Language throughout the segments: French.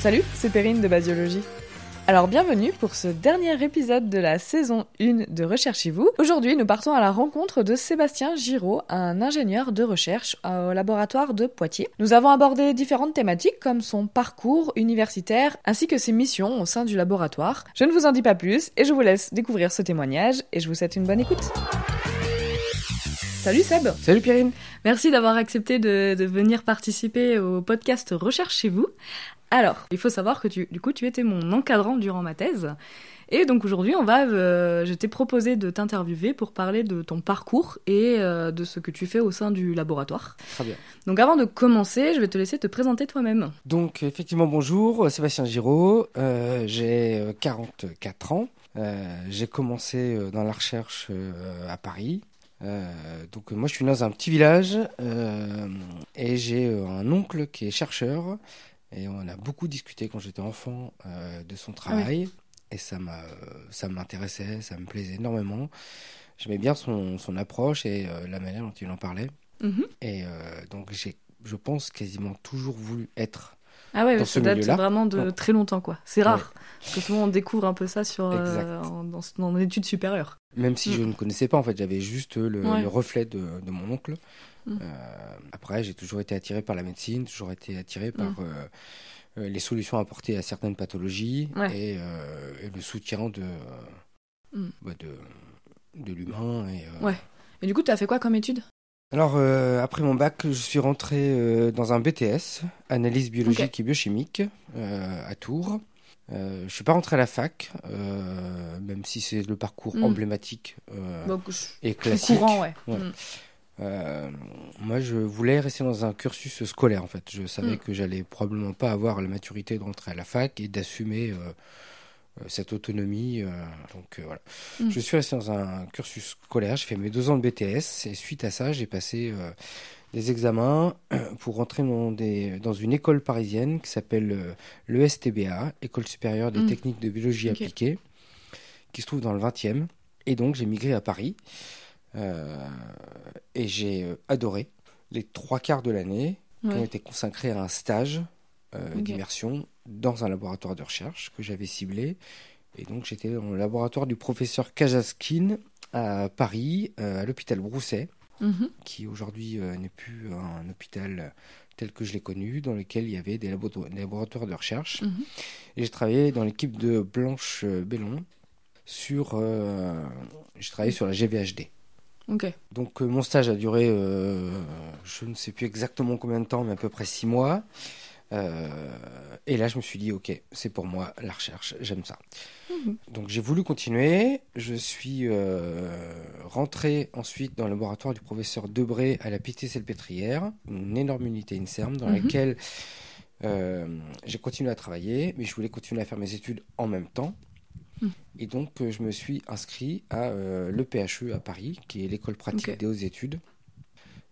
Salut, c'est Perrine de Basiologie. Alors bienvenue pour ce dernier épisode de la saison 1 de Recherchez-vous. Aujourd'hui, nous partons à la rencontre de Sébastien Giraud, un ingénieur de recherche au laboratoire de Poitiers. Nous avons abordé différentes thématiques comme son parcours universitaire ainsi que ses missions au sein du laboratoire. Je ne vous en dis pas plus et je vous laisse découvrir ce témoignage et je vous souhaite une bonne écoute. Salut Seb Salut Pierrine Merci d'avoir accepté de, de, venir participer au podcast Recherche chez vous. Alors, il faut savoir que tu, du coup, tu étais mon encadrant durant ma thèse. Et donc aujourd'hui, on va, euh, je t'ai proposé de t'interviewer pour parler de ton parcours et euh, de ce que tu fais au sein du laboratoire. Très bien. Donc avant de commencer, je vais te laisser te présenter toi-même. Donc effectivement, bonjour, Sébastien Giraud, euh, j'ai 44 ans. j'ai commencé dans la recherche à Paris. Donc moi je suis dans un petit village et j'ai un oncle qui est chercheur et on a beaucoup discuté quand j'étais enfant euh, de son travail. Ah oui. Et ça m'a, ça m'intéressait, ça me plaisait énormément. J'aimais bien son, son approche et euh, la manière dont il en parlait. Mm -hmm. Et euh, donc j'ai, je pense, quasiment toujours voulu être ah ouais, dans ça ce date milieu-là. vraiment de très longtemps, quoi. C'est rare. Ouais. Parce que souvent, on découvre un peu ça sur, euh, en, dans, dans études supérieures. Même si je Mm. ne connaissais pas, en fait, j'avais juste le, Ouais. le reflet de, de mon oncle. Mm. Euh, après, j'ai toujours été attiré par la médecine, toujours été attiré par Mm. euh, euh, les solutions apportées à certaines pathologies Ouais. et, et le soutien de, bah, de, de l'humain. Et, Ouais. Et du coup, tu as fait quoi comme étude? Alors, euh, après mon bac, je suis rentré euh, dans un BTS, analyse biologique et biochimique, euh, à Tours. Je suis pas rentré à la fac, même si c'est le parcours Mm. emblématique Donc, et classique. courant, ouais. Ouais. Mm. Euh, moi, je voulais rester dans un cursus scolaire, en fait. Je savais Mm. que j'allais probablement pas avoir la maturité de rentrer à la fac et d'assumer cette autonomie. euh, donc euh, voilà. Mm. Je suis resté dans un cursus scolaire. J'ai fait mes deux ans de BTS et suite à ça, j'ai passé euh, des examens pour rentrer dans, des, dans une école parisienne qui s'appelle euh, l'ESTBA, École supérieure des Mm. techniques de biologie appliquée, qui se trouve dans le 20e. Et donc, j'ai migré à Paris. Euh, et j'ai euh, adoré les trois quarts de l'année qui ont été consacrés à un stage euh, d'immersion dans un laboratoire de recherche que j'avais ciblé. Et donc j'étais dans le laboratoire du professeur Kajaskin à Paris, euh, à l'hôpital Brousset, Mhm. qui aujourd'hui euh, n'est plus un hôpital tel que je l'ai connu, dans lequel il y avait des, labo- des laboratoires de recherche. Mhm. Et j'ai travaillé dans l'équipe de Blanche Bellon sur... j'ai travaillé sur la GVHD. Donc euh, mon stage a duré, euh, je ne sais plus exactement combien de temps, mais à peu près six mois. Euh, et là, je me suis dit, ok, c'est pour moi la recherche, j'aime ça. Mhm. Donc j'ai voulu continuer. Je suis euh, rentré ensuite dans le laboratoire du professeur Debré à la Pitié-Salpêtrière, une énorme unité INSERM dans Mhm. laquelle euh, j'ai continué à travailler, mais je voulais continuer à faire mes études en même temps. Mhm. Et donc je me suis inscrit à euh, l'EPHE à Paris, qui est l'école pratique des hautes études.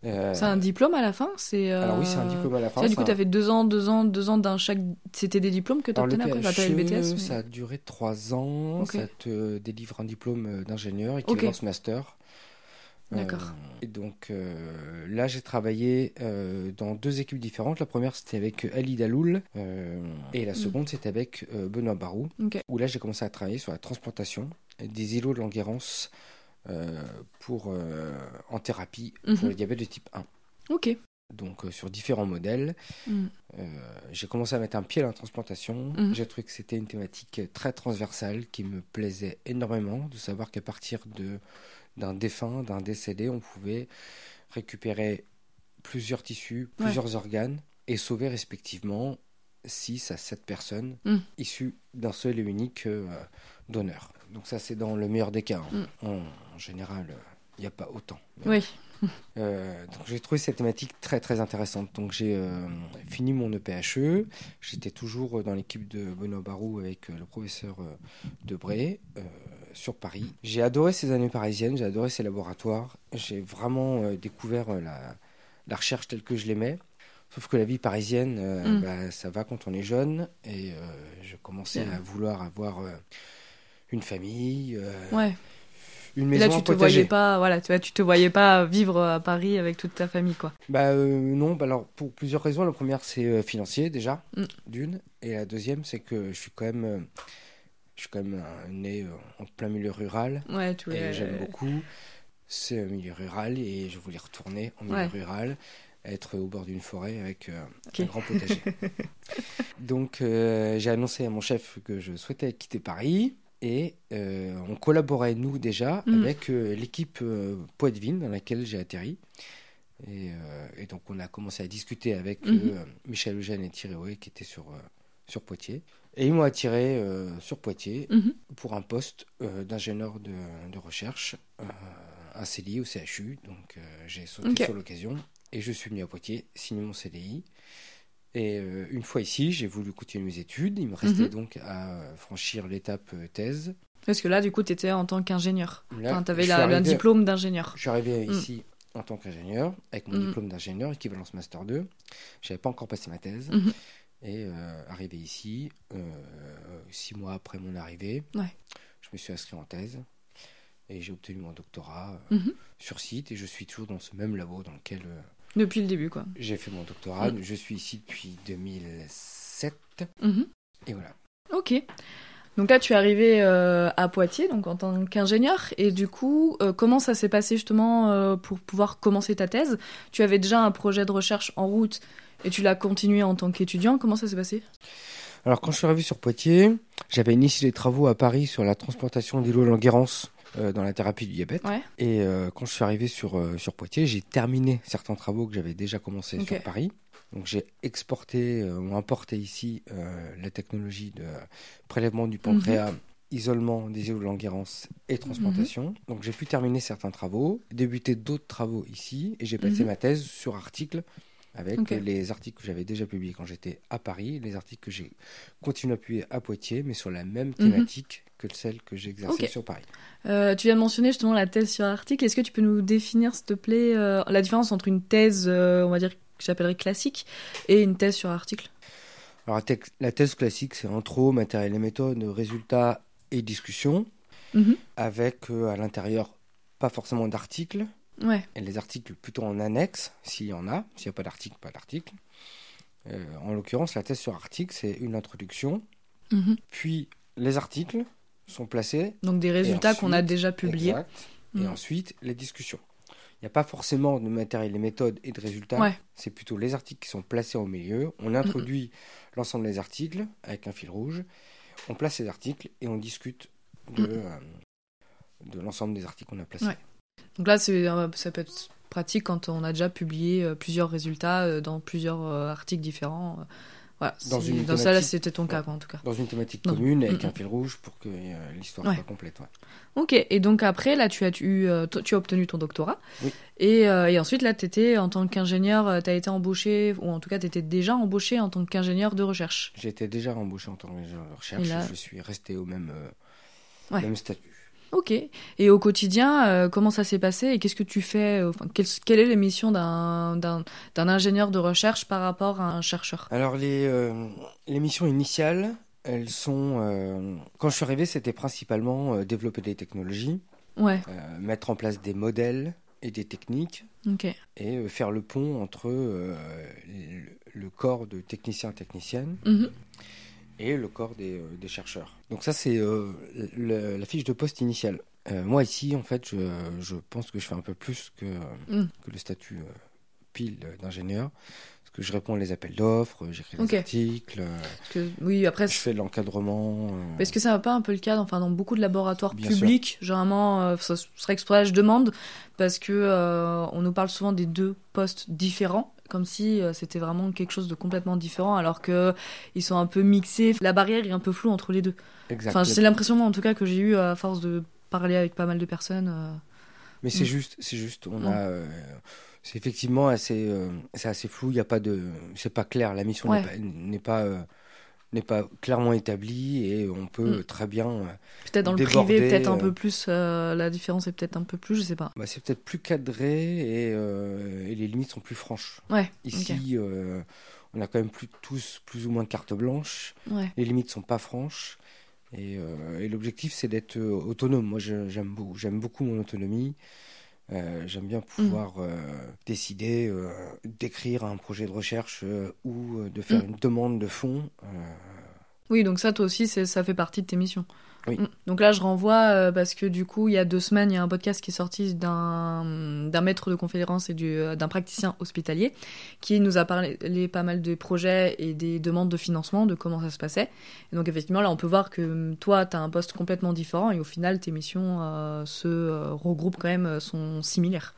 Euh, C'est un diplôme à la fin C'est. euh, alors oui, c'est un diplôme à la fin. Ça, du coup, tu as fait deux ans, deux ans, deux ans d'un chaque. C'était des diplômes que tu obtenais après? Enfin, le BTS. PHE, mais- ça a duré trois ans. Ça te délivre un diplôme euh, d'ingénieur, équivalence master. Euh, D'accord. et donc euh, là, j'ai travaillé euh, dans deux équipes différentes. La première, c'était avec Ali Daloul. et la Mm. seconde, c'était avec Benoît Barou. Ok. Où là, j'ai commencé à travailler sur la transplantation des îlots de Langerhans euh, pour, euh, en thérapie pour Mhm. le diabète de type 1 Ok. donc euh, sur différents modèles. Mm. Euh, j'ai commencé à mettre un pied à la transplantation. Mhm. J'ai trouvé que c'était une thématique très transversale qui me plaisait énormément de savoir qu'à partir de d'un défunt, d'un décédé, on pouvait récupérer plusieurs tissus, Ouais. plusieurs organes et sauver respectivement 6 à 7 personnes Mm. issues d'un seul et unique euh, donneur. Donc ça c'est dans le meilleur des cas. hein. Mm. En, en général, il n'y a pas autant. Mais Oui. euh, donc j'ai trouvé cette thématique très très intéressante. Donc j'ai euh, fini mon E EPHE. J'étais toujours dans l'équipe de Benoît Barou avec euh, le professeur euh, Debré euh, sur Paris. J'ai adoré ces années parisiennes, j'ai adoré ces laboratoires. J'ai vraiment euh, découvert euh, la, la recherche telle que je l'aimais. Sauf que la vie parisienne, euh, Mm. bah, ça va quand on est jeune. Et euh, je commençais à vouloir avoir euh, une famille. euh, Ouais. une maison là, tu te potager. voyais pas, voilà, tu vois, tu te voyais pas vivre à Paris avec toute ta famille, quoi. Bah euh, non, bah alors pour plusieurs raisons. La première c'est euh, financier déjà, Mm. d'une, et la deuxième c'est que je suis quand même, je suis quand même né en plein milieu rural Ouais, tu et j'aime beaucoup ce milieu rural et je voulais retourner en milieu Ouais. rural, être au bord d'une forêt avec euh, Ok. un grand potager. Donc euh, j'ai annoncé à mon chef que je souhaitais quitter Paris. Et euh, on collaborait, nous, déjà, Mm. avec euh, l'équipe euh, Poitvin dans laquelle j'ai atterri. Et, euh, et donc, on a commencé à discuter avec Mhm. Michel Eugène et Thierry Hoé, qui étaient sur, sur Poitiers. Et ils m'ont attiré sur Poitiers Mhm. pour un poste d'ingénieur de, de recherche, un CDI au CHU. Donc, j'ai sauté sur l'occasion et je suis venu à Poitiers signer mon CDI. Et euh, une fois ici, j'ai voulu continuer mes études. Il me restait Mhm. donc à euh, franchir l'étape euh, thèse. Parce que là, du coup, tu étais en tant qu'ingénieur. Enfin, tu avais un diplôme d'ingénieur. Je suis arrivé Mm. ici en tant qu'ingénieur, avec mon Mm. diplôme d'ingénieur, équivalence Master 2. Je n'avais pas encore passé ma thèse. Mhm. Et euh, arrivé ici, euh, six mois après mon arrivée, Ouais. je me suis inscrit en thèse. Et j'ai obtenu mon doctorat euh, Mhm. sur site. Et je suis toujours dans ce même labo dans lequel Depuis le début, quoi. j'ai fait mon doctorat. Mm. Je suis ici depuis 2007. Mhm. Et voilà. Ok. Donc là, tu es arrivé euh, à Poitiers, donc en tant qu'ingénieur. Et du coup, euh, comment ça s'est passé justement euh, pour pouvoir commencer ta thèse? Tu avais déjà un projet de recherche en route et tu l'as continué en tant qu'étudiant. Comment ça s'est passé? Alors, quand je suis arrivé sur Poitiers, j'avais initié des travaux à Paris sur la transplantation d'îlots Languérance euh, dans la thérapie du diabète. Ouais. Et euh, quand je suis arrivé sur, euh, sur Poitiers, j'ai terminé certains travaux que j'avais déjà commencé Ok. sur Paris. Donc, j'ai exporté euh, ou importé ici la technologie de prélèvement du pancréas. Mhm. isolement des îlots Languérance et transplantation. Donc j'ai pu terminer certains travaux, débuter d'autres travaux ici, et j'ai passé Mhm. ma thèse sur articles avec les articles que j'avais déjà publiés quand j'étais à Paris, les articles que j'ai continué à publier à Poitiers, mais sur la même thématique que celle que j'ai exercée Mhm. Sur Paris. Euh, Tu viens de mentionner justement la thèse sur article. Est-ce que tu peux nous définir, s'il te plaît, euh, la différence entre une thèse, euh, on va dire, que j'appellerais classique, et une thèse sur article Alors la, thèse- la thèse classique, c'est intro, matériel et méthode, résultats et discussion, Mhm. avec à l'intérieur pas forcément d'articles, Ouais. et les articles plutôt en annexe, s'il y en a. S'il n'y a pas d'article, pas d'article. Euh, en l'occurrence, la thèse sur article, c'est une introduction. Mhm. Puis les articles sont placés. Donc des résultats qu'on a déjà publiés. Exact. Et Mhm. ensuite, les discussions. Il n'y a pas forcément de matériel et méthodes et de résultats. Ouais. C'est plutôt les articles qui sont placés au milieu. On introduit l'ensemble des articles avec un fil rouge. On place les articles et on discute de, Mhm. euh, de l'ensemble des articles qu'on a placés. Ouais. Donc là, ça peut être pratique quand on a déjà publié euh, plusieurs résultats euh, dans plusieurs euh, articles différents. Voilà, Dans une dans ça, là, c'était ton cas, quoi, en tout cas. Dans une thématique Non. commune avec un fil rouge pour que euh, l'histoire Ouais. soit complète. ouais. Ok, et donc après, là, tu as, eu, euh, t- tu as obtenu ton doctorat. Oui. Et, euh, et ensuite, là, tu étais en tant qu'ingénieur, tu as été embauché, ou en tout cas, tu étais déjà embauché en tant qu'ingénieur de recherche. J'étais déjà embauché en tant qu'ingénieur de recherche Et là- je suis resté au même statut. Ok. Et au quotidien, euh, comment ça s'est passé et qu'est-ce que tu fais euh, enfin, quelle, quelle est la mission d'un, d'un, d'un ingénieur de recherche par rapport à un chercheur? Alors les, euh, les missions initiales, elles sont... euh, quand je suis arrivé, c'était principalement développer des technologies, Ouais, mettre en place des modèles et des techniques, et faire le pont entre le, le corps de techniciens-techniciennes Mhm. Et le corps des, euh, des chercheurs. Donc ça, c'est euh, la fiche de poste initiale. Euh, moi, ici, en fait, je, je pense que je fais un peu plus que, Mm. que le statut pile d'ingénieur. Que je réponds à les appels d'offres, j'écris des Ok. articles, euh, que, oui, après, je fais de l'encadrement. euh, Est-ce que ça va pas un peu le cas enfin, dans beaucoup de laboratoires Bien publics Généralement, euh, ce serait exprès, je demande, parce que euh, on nous parle souvent des deux postes différents, comme si euh, c'était vraiment quelque chose de complètement différent, alors que ils sont un peu mixés. La barrière est un peu floue entre les deux. Enfin, c'est l'impression, moi, en tout cas, que j'ai eu à force de parler avec pas mal de personnes. euh. Mais c'est Mm. juste, c'est juste, on Mm. a, euh, c'est effectivement assez, euh, c'est assez flou. Il y a pas de, c'est pas clair. La mission Ouais. n'est pas, n'est pas, euh, n'est pas clairement établie et on peut Mm. très bien. euh, Peut-être dans le privé, peut-être un peu plus. la différence est peut-être un peu plus, je sais pas. bah, c'est peut-être plus cadré et, et les limites sont plus franches. Ouais. Ici, on a quand même plus tous plus ou moins de carte blanche. Ouais. Les limites sont pas franches Et, et l'objectif, c'est d'être autonome. Moi, je- j'aime beaucoup, j'aime beaucoup mon autonomie. Euh, j'aime bien pouvoir euh, décider euh, d'écrire un projet de recherche ou de faire Mm. une demande de fonds. Oui, donc ça, toi aussi, ça fait partie de tes missions. Oui. Mm. Donc là, je renvoie euh, parce que du coup, il y a deux semaines, il y a un podcast qui est sorti d'un d'un maître de conférence et du- euh, d'un praticien hospitalier qui nous a parlé pas mal de projets et des demandes de financement, de comment ça se passait. Et donc effectivement, là, on peut voir que mm, toi, tu as un poste complètement différent et au final, tes missions euh, se euh, regroupent quand même, sont similaires.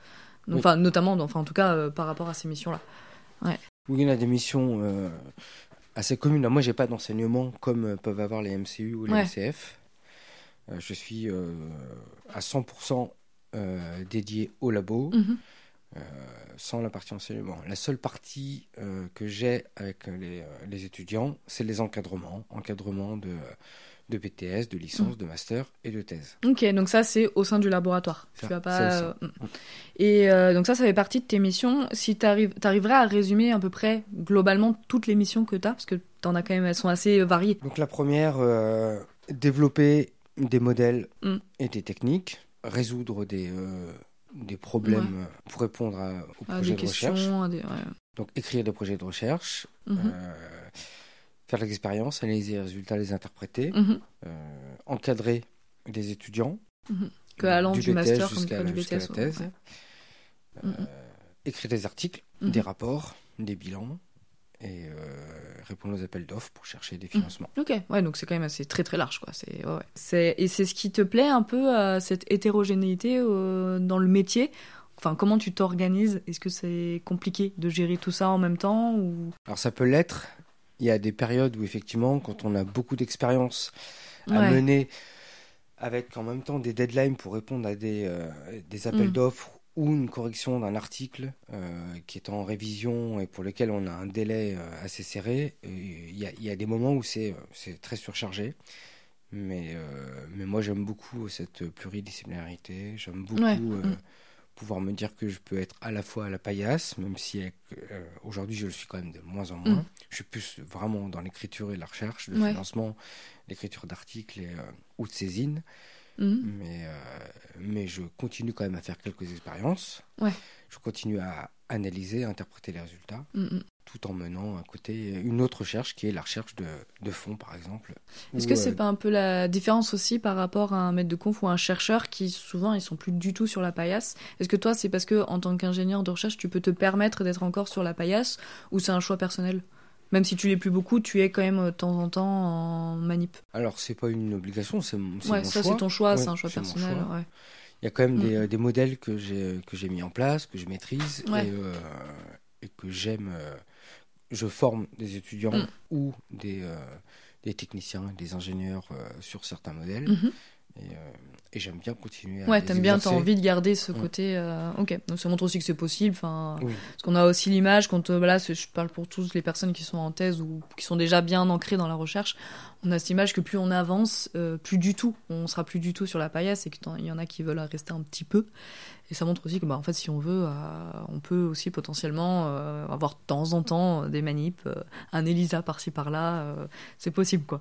Donc, Oui. Enfin, notamment, enfin, en tout cas, par rapport à ces missions-là. il y en a des missions assez communes. Moi, j'ai pas d'enseignement comme peuvent avoir les MCU ou les Ouais. MCF. Euh, je suis euh, à 100% euh, dédié au labo, Mhm. euh, sans la partie enseignement. La seule partie euh, que j'ai avec les, euh, les étudiants, c'est les encadrements. Encadrement de, de BTS, de licence, de master et de thèse. Ok, donc ça c'est au sein du laboratoire. Ça, tu vas pas. mm. Et donc ça, ça fait partie de tes missions. Si tu arriverais à résumer à peu près globalement toutes les missions que tu as, parce que tu en as quand même, elles sont assez variées. Donc la première, développer des modèles Mm. et des techniques, résoudre des, euh, des problèmes pour répondre à, aux à projets des de recherche. des. ouais. Donc écrire des projets de recherche, Mhm. euh, faire l'expérience, analyser les résultats, les interpréter, Mhm. euh, encadrer des étudiants. Mhm. Que allant du BTS master jusqu'à du la thèse. ouais. Euh, Mhm. Écrire des articles, des rapports, des bilans et euh, répondre aux appels d'offres pour chercher des financements. Ok, ouais, donc c'est quand même assez très très large, quoi. C'est, ouais, ouais. c'est, et c'est ce qui te plaît un peu, euh, cette hétérogénéité euh, dans le métier? Enfin, comment tu t'organises? Est-ce que c'est compliqué de gérer tout ça en même temps ou... Alors ça peut l'être. Il y a des périodes où effectivement, quand on a beaucoup d'expérience à Ouais. mener avec en même temps des deadlines pour répondre à des, euh, des appels Mm. d'offres ou une correction d'un article euh, qui est en révision et pour lequel on a un délai euh, assez serré, il y a, il y a des moments où c'est euh, très surchargé. Mais, euh, mais moi j'aime beaucoup cette pluridisciplinarité, j'aime beaucoup Ouais, euh, mm. pouvoir me dire que je peux être à la fois à la paillasse, même si euh, aujourd'hui je le suis quand même de moins en moins. Mm. Je suis plus vraiment dans l'écriture et la recherche, le Ouais. financement, l'écriture d'articles et, ou de saisines. Mhm. Mais, euh, mais je continue quand même à faire quelques expériences. Ouais. Je continue à analyser, à interpréter les résultats, Mhm. tout en menant à côté une autre recherche qui est la recherche de, de fonds, par exemple. Est-ce que euh, c'est pas un peu la différence aussi par rapport à un maître de conf ou un chercheur qui souvent ils sont plus du tout sur la paillasse? Est-ce que toi c'est parce que en tant qu'ingénieur de recherche tu peux te permettre d'être encore sur la paillasse ou c'est un choix personnel? Même si tu l'es plus beaucoup, tu es quand même euh, de temps en temps en manip. Alors, c'est pas une obligation, c'est mon, Ouais, mon ça choix. c'est ton choix, Ouais, c'est un choix personnel. choix. ouais. Il y a quand même des, Mm. euh, des modèles que j'ai que j'ai mis en place, que je maîtrise et, euh, et que j'aime. je forme des étudiants Mm. ou des, euh, des techniciens, des ingénieurs euh, sur certains modèles. Mhm. Et, euh, et j'aime bien continuer à Ouais, t'aimes bien, t'as envie de garder ce Ouais. côté. euh, Ok, donc ça montre aussi que c'est possible. Enfin, Oui. parce qu'on a aussi l'image quand euh, c'est- je parle pour tous les personnes qui sont en thèse ou qui sont déjà bien ancrées dans la recherche. On a cette image que plus on avance, euh, plus du tout, on sera plus du tout sur la paillasse et qu'il y en a qui veulent rester un petit peu. Et ça montre aussi que bah en fait, si on veut, euh, on peut aussi potentiellement avoir de temps en temps des manips, un Elisa par-ci par-là. c'est possible quoi.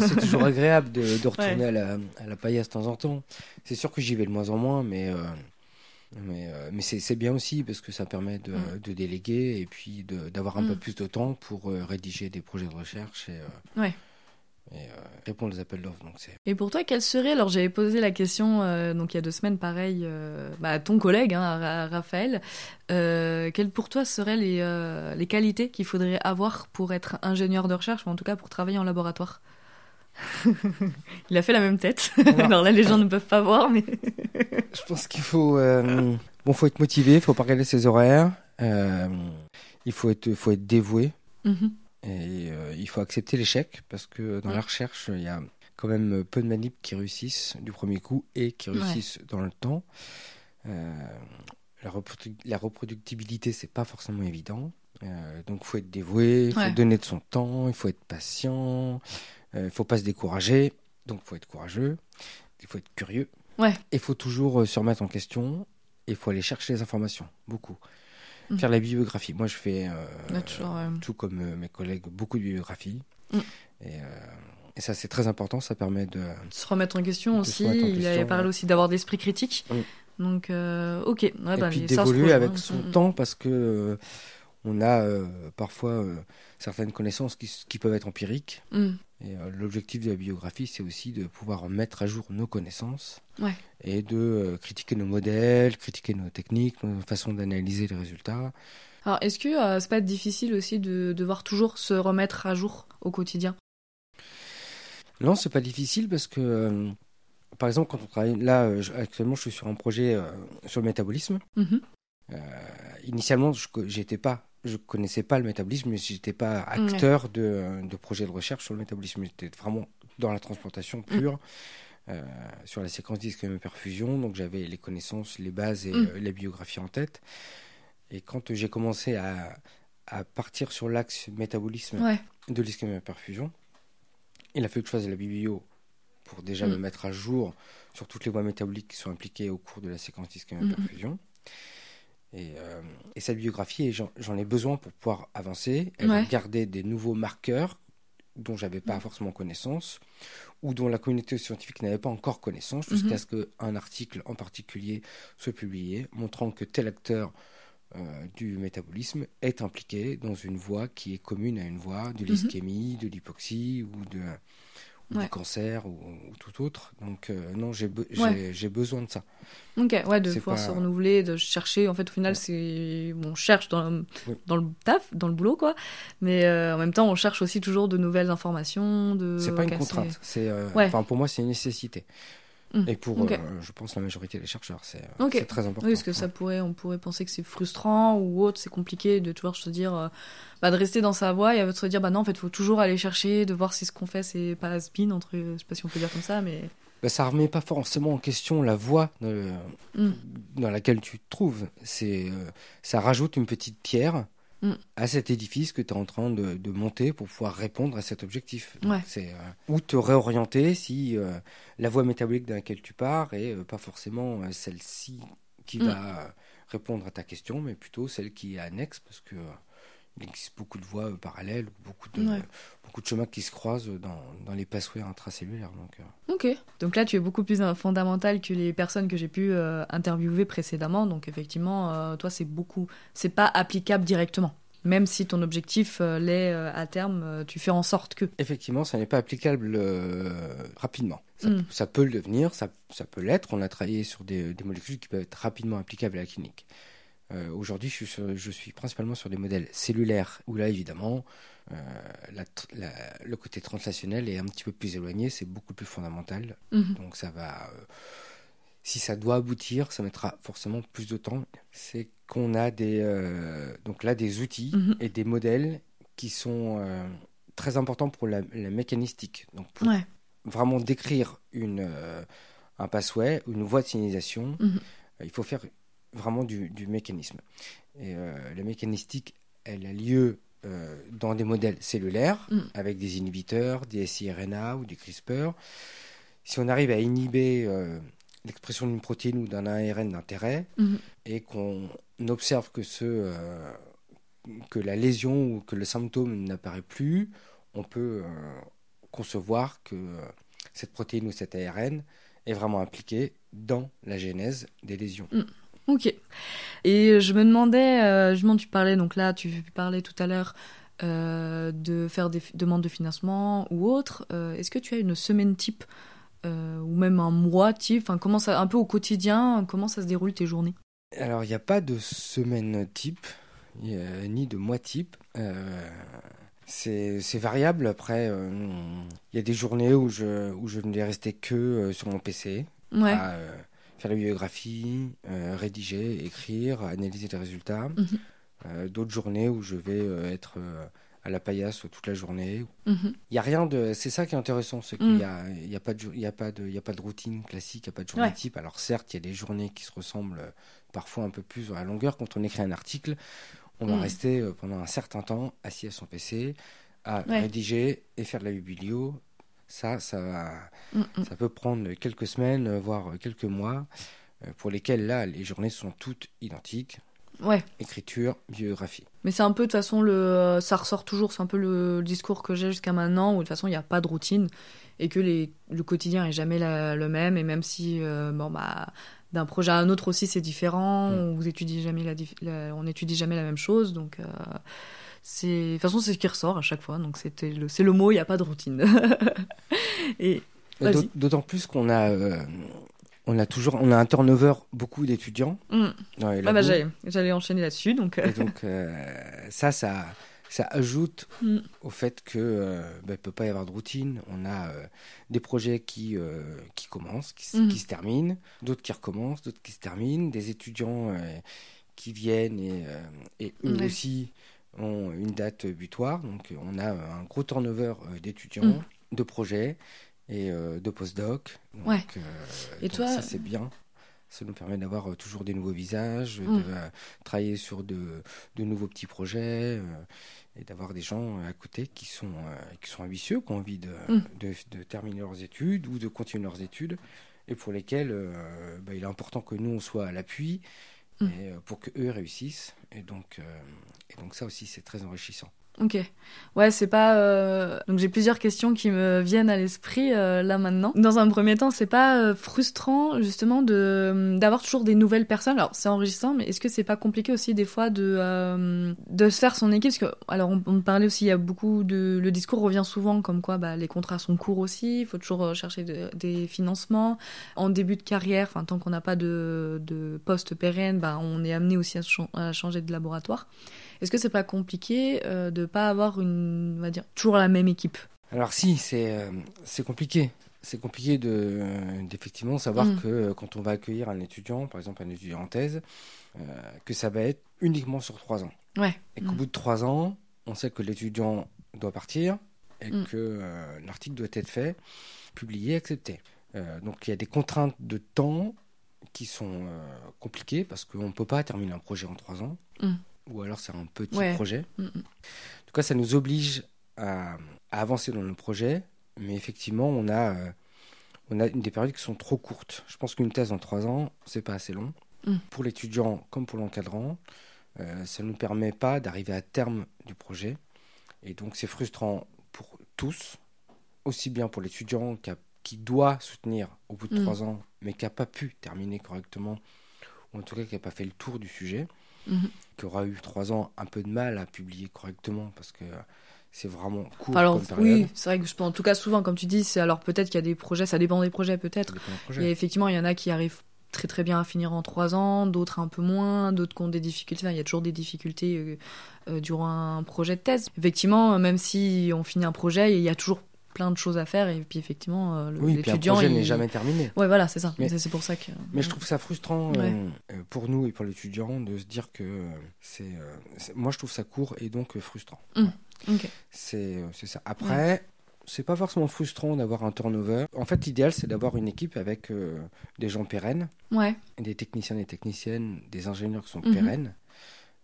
C'est toujours agréable de, de retourner à, la, à la paillasse de temps en temps. C'est sûr que j'y vais de moins en moins, mais, euh, mais, euh, mais c'est bien aussi parce que ça permet de, Mm. de déléguer et puis d'avoir un Mm. peu plus de temps pour euh, rédiger des projets de recherche et, Ouais. et, répondre aux appels d'offres. Et pour toi, quelle serait, alors j'avais posé la question donc il y a deux semaines, pareil, bah, à ton collègue, hein, à Ra- Raphaël, quelles pour toi seraient les, les qualités qu'il faudrait avoir pour être ingénieur de recherche, ou en tout cas pour travailler en laboratoire? Il a fait la même tête. alors là, les gens ne peuvent pas voir, mais. Je pense qu'il faut, euh, bon, faut être motivé, il faut pas regarder ses horaires, euh, il faut être, faut être dévoué Mhm. et euh, il faut accepter l'échec parce que dans Ouais. la recherche, il y a quand même peu de manips qui réussissent du premier coup et qui Ouais. réussissent dans le temps. La, reprodu- la reproductibilité, c'est pas forcément évident. Donc, il faut être dévoué, il faut Ouais. donner de son temps, il faut être patient, euh, il faut pas se décourager. Donc, il faut être courageux, il faut être curieux. Ouais. Il faut toujours euh, se remettre en question. Il faut aller chercher les informations, beaucoup. Mm. Faire la bibliographie. Moi, je fais, euh, toujours, tout comme mes collègues, beaucoup de bibliographie. Mm. Et, euh, ça, c'est très important. Ça permet de se remettre en question De aussi. en Il question, avait parlé ouais. aussi d'avoir d'esprit critique. Oui. Donc, euh, ok. Et bah, puis d'évoluer avec son Mm, mm. temps parce que on a parfois certaines connaissances qui, qui peuvent être empiriques. Et euh, l'objectif de la biographie, c'est aussi de pouvoir mettre à jour nos connaissances Ouais. et de euh, critiquer nos modèles, critiquer nos techniques, nos façons d'analyser les résultats. Alors, est-ce que euh, c'est pas difficile aussi de devoir toujours se remettre à jour au quotidien? Non, c'est pas difficile parce que, euh, par exemple, quand on travaille là, actuellement, je suis sur un projet sur le métabolisme. Mhm. Initialement, je j'étais pas, je connaissais pas le métabolisme, mais j'étais pas acteur de, de projets de recherche sur le métabolisme. J'étais vraiment dans la transplantation pure, euh, sur la séquence disque perfusion. Donc j'avais les connaissances, les bases et Mm. euh, la biographie en tête. Et quand j'ai commencé à, à partir sur l'axe métabolisme Ouais. de l'ischémie perfusion, il a fallu que je fasse de la biblio pour déjà Mm. me mettre à jour sur toutes les voies métaboliques qui sont impliquées au cours de la séquence d'ischémie Mm, mm. perfusion. Et, euh, et cette biographie, et j'en ai besoin pour pouvoir avancer. Elle Ouais. garder des nouveaux marqueurs dont j'avais pas Mm. forcément connaissance ou dont la communauté scientifique n'avait pas encore connaissance jusqu'à ce qu'un article en particulier soit publié montrant que tel acteur euh, du métabolisme est impliqué dans une voie qui est commune à une voie de Mhm. l'ischémie, de l'hypoxie ou, de, Ouais. du cancer ou, ou tout autre. Donc euh, non, j'ai be- Ouais. besoin de ça. Ok, ouais, de pouvoir pas- se renouveler, de chercher. En fait, au final, Ouais. c'est. Bon, on cherche dans, Oui. dans le taf, dans le boulot, quoi. Mais euh, en même temps, on cherche aussi toujours de nouvelles informations. De... C'est pas une contrainte. C'est, euh, pour moi, c'est une nécessité. Mm. Et pour, euh, je pense, la majorité des chercheurs, c'est euh, très important. Oui, parce que ça pourrait, on pourrait penser que c'est frustrant ou autre, c'est compliqué de toujours se dire, euh, bah, de rester dans sa voie et de se dire, bah non, en fait, faut toujours aller chercher, de voir si ce qu'on fait c'est pas spin entre, je sais pas si on peut dire comme ça, mais. Bah, ça remet pas forcément en question la voie Mm. dans laquelle tu te trouves. C'est, euh, ça rajoute une petite pierre Mm. à cet édifice que tu es en train de, de monter pour pouvoir répondre à cet objectif. Ouais. c'est, euh, ou te réorienter si euh, la voie métabolique dans laquelle tu pars est euh, pas forcément euh, celle-ci qui Mm. va répondre à ta question, mais plutôt celle qui est annexe parce que il existe beaucoup de voies euh, parallèles, beaucoup de, Ouais. beaucoup de chemins qui se croisent dans, dans les pathways intracellulaires. Donc, euh, Ok. Donc là, tu es beaucoup plus fondamental que les personnes que j'ai pu euh, interviewer précédemment. Donc effectivement, euh, toi, c'est beaucoup. C'est pas applicable directement. Même si ton objectif l'est à terme, tu fais en sorte que. Effectivement, ça n'est pas applicable rapidement. Ça, Mm. ça peut le devenir, ça, ça peut l'être. On a travaillé sur des, des molécules qui peuvent être rapidement applicables à la clinique. Euh, Aujourd'hui, je, suis sur- je suis principalement sur des modèles cellulaires, où là, évidemment, euh, la tr- la- le côté translationnel est un petit peu plus éloigné, c'est beaucoup plus fondamental. Mhm. Donc ça va... euh, si ça doit aboutir, ça mettra forcément plus de temps. C'est qu'on a des, euh, donc là des outils Mhm. et des modèles qui sont très importants pour la, la mécanistique. Donc pour Ouais. vraiment décrire une, un pathway, une voie de signalisation, Mhm. il faut faire vraiment du, du mécanisme. Et euh, la mécanistique, elle a lieu euh, dans des modèles cellulaires, Mhm. avec des inhibiteurs, des siRNA ou des CRISPR. Si on arrive à inhiber euh, l'expression d'une protéine ou d'un ARN d'intérêt, Mhm. et qu'on observe que, ce, que la lésion ou que le symptôme n'apparaît plus, on peut euh, concevoir que euh, cette protéine ou cet ARN est vraiment impliqué dans la genèse des lésions. Ok. Et je me demandais, euh, justement, tu parlais, donc là, tu parlais tout à l'heure euh, de faire des demandes de financement ou autre. Euh, Est-ce que tu as une semaine type euh, ou même un mois type? Enfin, comment ça, un peu au quotidien, comment ça se déroule tes journées? Alors, il n'y a pas de semaine type, ni de mois type. C'est variable. Après, il y a des journées où je, où je ne vais rester que sur mon PC. Ouais. à faire la biographie, euh, rédiger, écrire, analyser les résultats. Mhm. Euh, D'autres journées où je vais euh, être à la paillasse toute la journée. Mhm. Il y a rien de. C'est ça qui est intéressant, c'est qu'il y a, il y a pas de, y a pas de, il y a pas de routine classique, il n'y a pas de journée Ouais. type. Alors certes, il y a des journées qui se ressemblent parfois un peu plus dans la longueur. Quand on écrit un article, on va rester pendant un certain temps assis à son PC à Ouais. rédiger et faire de la biblio. Ça, ça va. Mm, mm. Ça peut prendre quelques semaines, euh, voire quelques mois, euh, pour lesquels là, les journées sont toutes identiques. Ouais. écriture, biographie. Mais c'est un peu, de toute façon, le, ça ressort toujours, c'est un peu le discours que j'ai jusqu'à maintenant, où de toute façon, il n'y a pas de routine, et que les, le quotidien est jamais la- le même, et même si, euh, bon, bah, d'un projet à un autre aussi, c'est différent, Mm. on vous étudie jamais la, dif- la- on étudie jamais la même chose, donc, euh, c'est, de toute façon, c'est ce qui ressort à chaque fois, donc c'était le, c'est le mot, il n'y a pas de routine. et, D'autant plus qu'on a, euh, on a toujours, on a un turnover beaucoup d'étudiants Mm. Ah bah, j'allais, enchaîner là-dessus, donc, euh, Et donc euh, ça, ça, ça ajoute Mm. au fait que euh, bah, peut pas y avoir de routine. On a euh, des projets qui euh, qui commencent, qui, Mhm. qui se terminent, d'autres qui recommencent, d'autres qui se terminent, des étudiants qui viennent et, et eux aussi ont une date butoir. Donc on a un gros turnover euh, d'étudiants, Mhm. de projets et euh, de postdoc. Donc, Ouais. euh, Et donc toi- ça c'est bien. Ça nous permet d'avoir toujours des nouveaux visages, Mm. de travailler sur de, de nouveaux petits projets et d'avoir des gens à côté qui sont, qui sont ambitieux, qui ont envie de, Mm. de, de terminer leurs études ou de continuer leurs études et pour lesquels euh, bah, il est important que nous on soit à l'appui Mm. et, euh, pour que eux réussissent. Et donc, euh, et donc ça aussi c'est très enrichissant. Ok. Ouais, c'est pas. euh, Donc j'ai plusieurs questions qui me viennent à l'esprit euh, là maintenant. Dans un premier temps, c'est pas euh, frustrant justement de d'avoir toujours des nouvelles personnes. Alors c'est enrichissant, mais est-ce que c'est pas compliqué aussi des fois de de se faire son équipe? Parce que alors on, parlait aussi, il y a beaucoup de le discours revient souvent comme quoi bah, les contrats sont courts aussi. Il faut toujours chercher de- des financements en début de carrière. Enfin tant qu'on n'a pas de de poste pérenne, bah, on est amené aussi à changer de laboratoire. Est-ce que c'est pas compliqué euh, de pas avoir une, on va dire, toujours la même équipe? Alors si, c'est euh, c'est compliqué. C'est compliqué de d'effectivement savoir Mm. que euh, quand on va accueillir un étudiant, par exemple un étudiant en thèse, euh, que ça va être uniquement sur trois ans. Ouais. Et qu'au Mm. bout de trois ans, on sait que l'étudiant doit partir et Mm. que l'article doit être fait, publié, accepté. Donc il y a des contraintes de temps qui sont euh, compliquées parce qu'on ne peut pas terminer un projet en trois ans. Mm. Ou alors c'est un petit Ouais. projet. Mm, mm. En tout cas, ça nous oblige à, à avancer dans le projet, mais effectivement, on a, euh, on a des périodes qui sont trop courtes. Je pense qu'une thèse en trois ans, c'est pas assez long. Mm. Pour l'étudiant comme pour l'encadrant, euh, ça ne nous permet pas d'arriver à terme du projet. Et donc, c'est frustrant pour tous, aussi bien pour l'étudiant qui, doit soutenir au bout de trois ans, mais qui n'a pas pu terminer correctement, ou en tout cas qui n'a pas fait le tour du sujet Mhm. qui aura eu trois ans un peu de mal à publier correctement parce que c'est vraiment court Alors comme oui, c'est vrai que je pense, en tout cas souvent, comme tu dis, c'est alors peut-être qu'il y a des projets, ça dépend des projets peut-être. Et effectivement, il y en a qui arrivent très très bien à finir en trois ans, d'autres un peu moins, d'autres qui ont des difficultés. Enfin, il y a toujours des difficultés euh, euh, durant un projet de thèse. Effectivement, même si on finit un projet, il y a toujours plein de choses à faire et puis effectivement, euh, le- Oui, puis un l'étudiant, projet il... n'est jamais terminé. Ouais, voilà, c'est ça. Mais- C'est c'est pour ça que. Mais je trouve ça frustrant euh, Ouais. euh, pour nous et pour l'étudiant de se dire que c'est, euh, c'est- moi je trouve ça court et donc frustrant. Ok. C'est, c'est ça. Après, c'est pas forcément frustrant d'avoir un turnover. En fait, l'idéal c'est d'avoir une équipe avec des gens pérennes, Ouais. des techniciens et techniciennes, des ingénieurs qui sont Mhm. pérennes.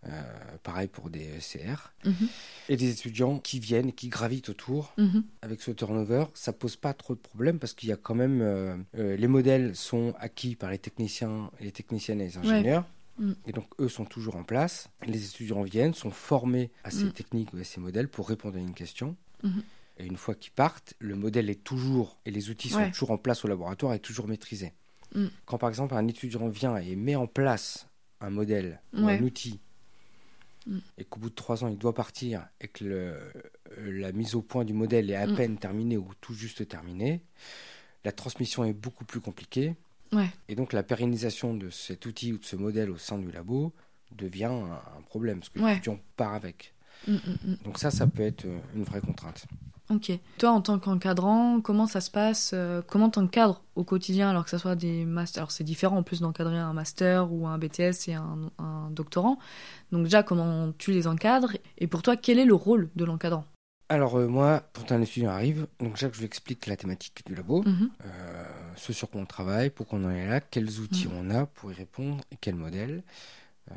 Euh, pareil pour des CR. Mhm. Et des étudiants qui viennent, qui gravitent autour. Mhm. avec ce turnover, ça pose pas trop de problèmes parce qu'il y a quand même euh, euh, les modèles sont acquis par les techniciens, les techniciennes et les ingénieurs. Mm. Et donc eux sont toujours en place. Les étudiants viennent, sont formés à ces Mm. techniques ou à ces modèles pour répondre à une question. Mhm. Et une fois qu'ils partent, le modèle est toujours et les outils sont Ouais. toujours en place au laboratoire et toujours maîtrisés. Mm. Quand par exemple un étudiant vient et met en place un modèle ou un outil Mm. et qu'au bout de trois ans il doit partir et que le- euh, la mise au point du modèle est à Mm. peine terminée ou tout juste terminée, la transmission est beaucoup plus compliquée Ouais. et donc la pérennisation de cet outil ou de ce modèle au sein du labo devient un, un problème parce que Ouais. l'étudiant part avec. Mm. Donc ça, ça peut être euh, une vraie contrainte. Ok. Toi, en tant qu'encadrant, comment ça se passe euh, Comment t'encadres au quotidien alors que ce soit des masters? Alors c'est différent en plus d'encadrer un master ou un BTS et un, un doctorant. Donc déjà, comment tu les encadres? Et pour toi, quel est le rôle de l'encadrant? Alors euh, moi, quand un étudiant arrive, donc déjà que je lui explique la thématique du labo, Mhm. euh, ce sur quoi on travaille, pourquoi on en est là, quels outils Mhm. on a pour y répondre et quel modèle. Euh,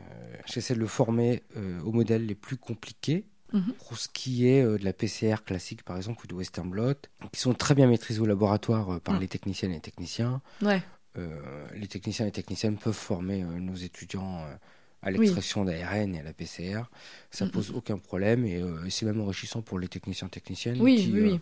J'essaie de le former aux modèles les plus compliqués. Mhm. Pour ce qui est euh, de la PCR classique, par exemple, ou de Western blot, qui sont très bien maîtrisés au laboratoire euh, par Mhm. les techniciennes et les techniciens. Ouais. Euh, les techniciens et techniciennes peuvent former euh, nos étudiants euh, à l'extraction d'ARN et à la PCR. Ça Mm, pose aucun problème et c'est même enrichissant pour les techniciens techniciennes Oui, qui, oui.